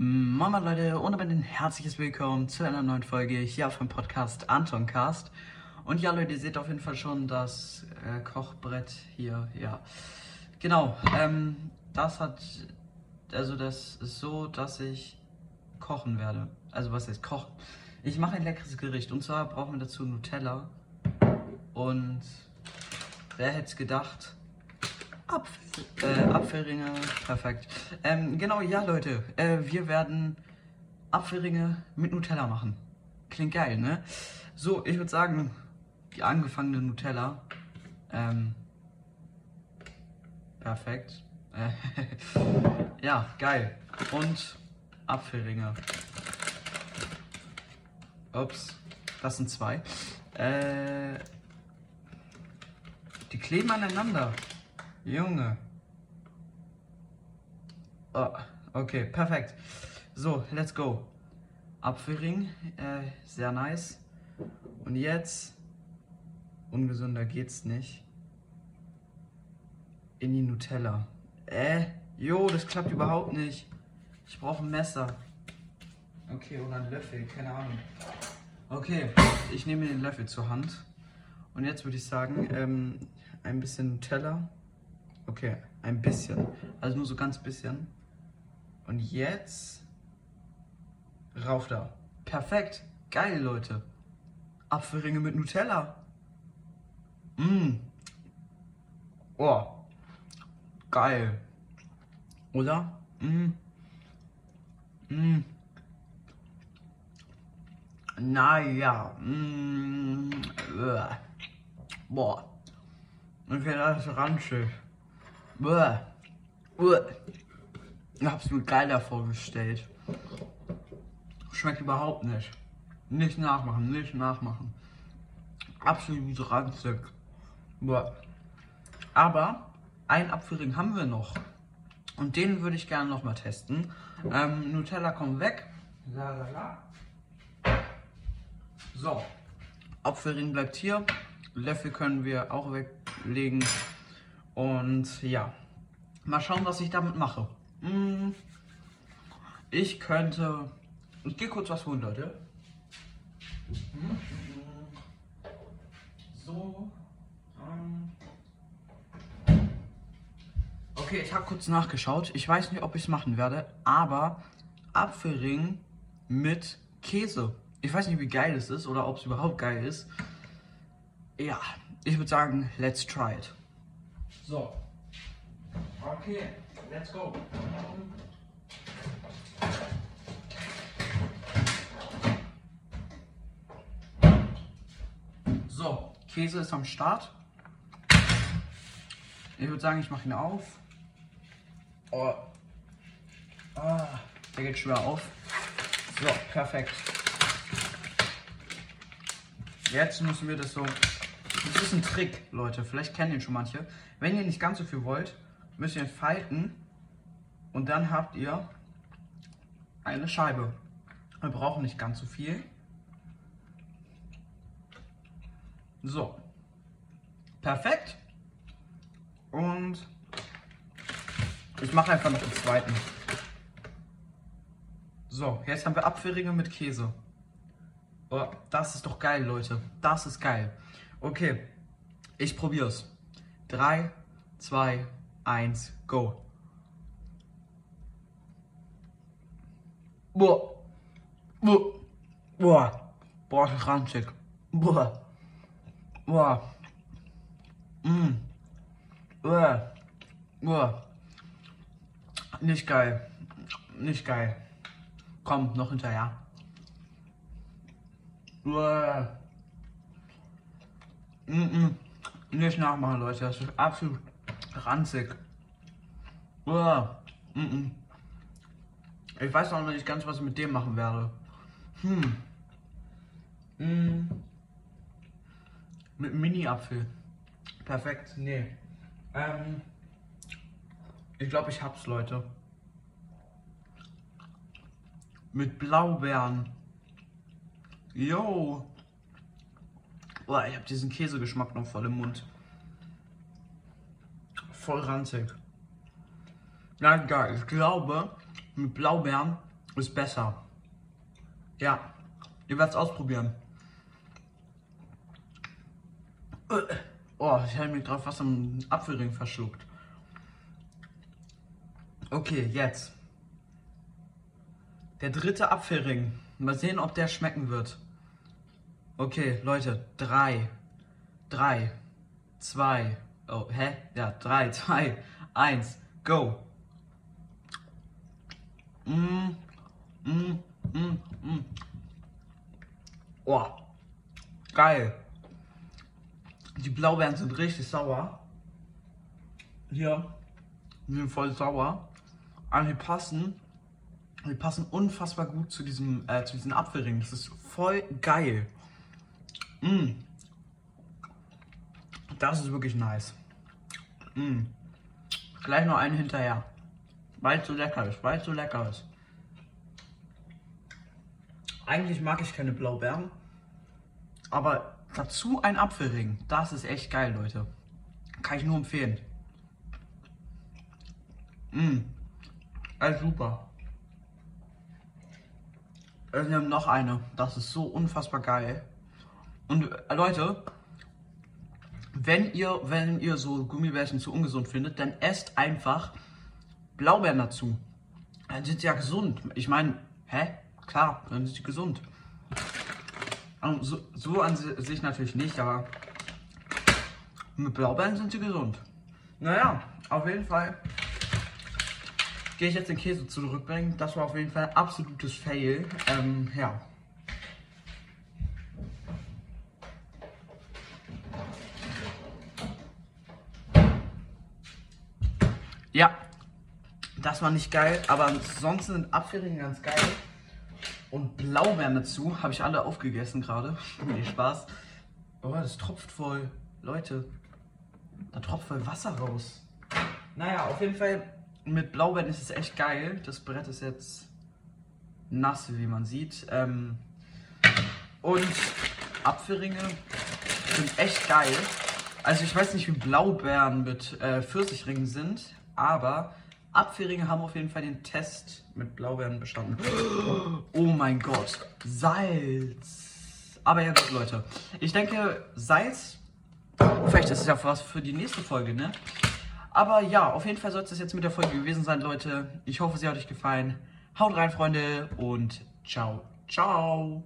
Mama Leute, und damit ein herzliches Willkommen zu einer neuen Folge hier auf dem Podcast Antoncast. Und ja Leute, ihr seht auf jeden Fall schon das äh, Kochbrett hier, ja. Genau, ähm, das hat, also das ist so, dass ich kochen werde. Also was heißt kochen? Ich mache ein leckeres Gericht und zwar brauchen wir dazu Nutella und wer hätte es gedacht? Apfel, äh, Apfelringe, perfekt. Ähm, genau, ja Leute, äh, wir werden Apfelringe mit Nutella machen. Klingt geil, ne? So, ich würde sagen, die angefangene Nutella. Ähm, perfekt. Äh, ja, geil. Und Apfelringe. Ups, das sind zwei. Äh, die kleben aneinander. Junge. Oh, okay, perfekt. So, let's go. Apfelring, äh, sehr nice. Und jetzt, ungesünder geht's nicht. In die Nutella. Äh, jo, das klappt überhaupt nicht. Ich brauche ein Messer. Okay, oder einen Löffel, keine Ahnung. Okay, ich nehme den Löffel zur Hand. Und jetzt würde ich sagen, ähm, ein bisschen Nutella. Okay, ein bisschen. Also nur so ganz bisschen. Und jetzt rauf da. Perfekt. Geil, Leute. Apfelringe mit Nutella. Mmm. Oh. Geil. Oder? Mmm. Mmm. Naja. Mmm. Boah. Okay, das ist ranzig. Bäh. Bäh. Ich hab's mir geiler vorgestellt. Schmeckt überhaupt nicht. Nicht nachmachen, nicht nachmachen. Absolut ranzig. Bäh. Aber einen Apfelring haben wir noch. Und den würde ich gerne noch mal testen. Ähm, Nutella kommt weg. Lalala. So. Apfelring bleibt hier. Löffel können wir auch weglegen. Und ja, mal schauen, was ich damit mache. Hm, ich könnte. Ich gehe kurz was holen, Leute. So. ähm. Okay, ich habe kurz nachgeschaut. Ich weiß nicht, ob ich es machen werde, aber Apfelring mit Käse. Ich weiß nicht, wie geil es ist oder ob es überhaupt geil ist. Ja, ich würde sagen, let's try it. So. Okay, let's go. So, Käse ist am Start. Ich würde sagen, ich mache ihn auf. Oh. Ah, der geht schwer auf. So, perfekt. Jetzt müssen wir das so das ist ein Trick, Leute. Vielleicht kennen den schon manche. Wenn ihr nicht ganz so viel wollt, müsst ihr falten und dann habt ihr eine Scheibe. Wir brauchen nicht ganz so viel. So. Perfekt. Und ich mache einfach noch den zweiten. So, jetzt haben wir Apfelringe mit Käse. Oh, das ist doch geil, Leute. Das ist geil. Okay, ich probier's. 3, 2, 1, go. Boah. Boah. Boah. Boah, das ist ranzig. Boah. Boah. Mm. Boah. Boah. Nicht geil. Nicht geil. Komm, noch hinterher. Boah. Mm -mm. Nicht nachmachen, Leute. Das ist absolut ranzig. Uah. Mm ich weiß noch nicht ganz, was ich mit dem machen werde. Hm. Mm. Mit Mini-Apfel. Perfekt. Nee. Ähm. Ich glaube, ich hab's, Leute. Mit Blaubeeren. Yo. Boah, ich habe diesen Käsegeschmack noch voll im Mund. Voll ranzig. Ja, geil. Ich glaube, mit Blaubeeren ist besser. Ja, ihr werdet es ausprobieren. Oh, ich habe mich drauf was am Apfelring verschluckt. Okay, jetzt. Der dritte Apfelring. Mal sehen, ob der schmecken wird. Okay, Leute. Drei. Drei. Zwei. Oh, hä? Ja, drei, zwei, eins. Go. Mm, mm, mm, mm. Oh. Geil. Die Blaubeeren sind richtig sauer. Hier. Die sind voll sauer. Aber die passen. Die passen unfassbar gut zu diesem, äh, zu diesen Apfelringen. Das ist voll geil. Mm. Das ist wirklich nice. Mm. Gleich noch einen hinterher. Weil es so lecker ist, weil es so lecker ist. Eigentlich mag ich keine Blaubeeren. Aber dazu ein Apfelring. Das ist echt geil, Leute. Kann ich nur empfehlen. Mmh. Alles super. Wir haben noch eine. Das ist so unfassbar geil. Und äh, Leute, wenn ihr, wenn ihr so Gummibärchen zu ungesund findet, dann esst einfach Blaubeeren dazu. Dann sind sie ja gesund. Ich meine, hä? Klar, dann sind sie gesund. So, so an sich natürlich nicht, aber mit Blaubeeren sind sie gesund. Naja, auf jeden Fall gehe ich jetzt den Käse zurückbringen. Das war auf jeden Fall ein absolutes Fail. Ähm, ja. Ja, das war nicht geil, aber ansonsten sind Apfelringe ganz geil. Und Blaubeeren dazu habe ich alle aufgegessen gerade. nee, Spaß. Oh, das tropft voll. Leute, da tropft voll Wasser raus. Naja, auf jeden Fall mit Blaubeeren ist es echt geil. Das Brett ist jetzt nass, wie man sieht. Ähm, und Apfelringe sind echt geil. Also ich weiß nicht, wie Blaubeeren mit äh, Pfirsichringen sind, aber Apfelringe haben auf jeden Fall den Test mit Blaubeeren bestanden. Oh mein Gott, Salz. Aber ja gut, Leute. Ich denke, Salz, vielleicht ist es ja was für die nächste Folge, ne? Aber ja, auf jeden Fall soll es das jetzt mit der Folge gewesen sein, Leute. Ich hoffe, sie hat euch gefallen. Haut rein, Freunde, und ciao, ciao.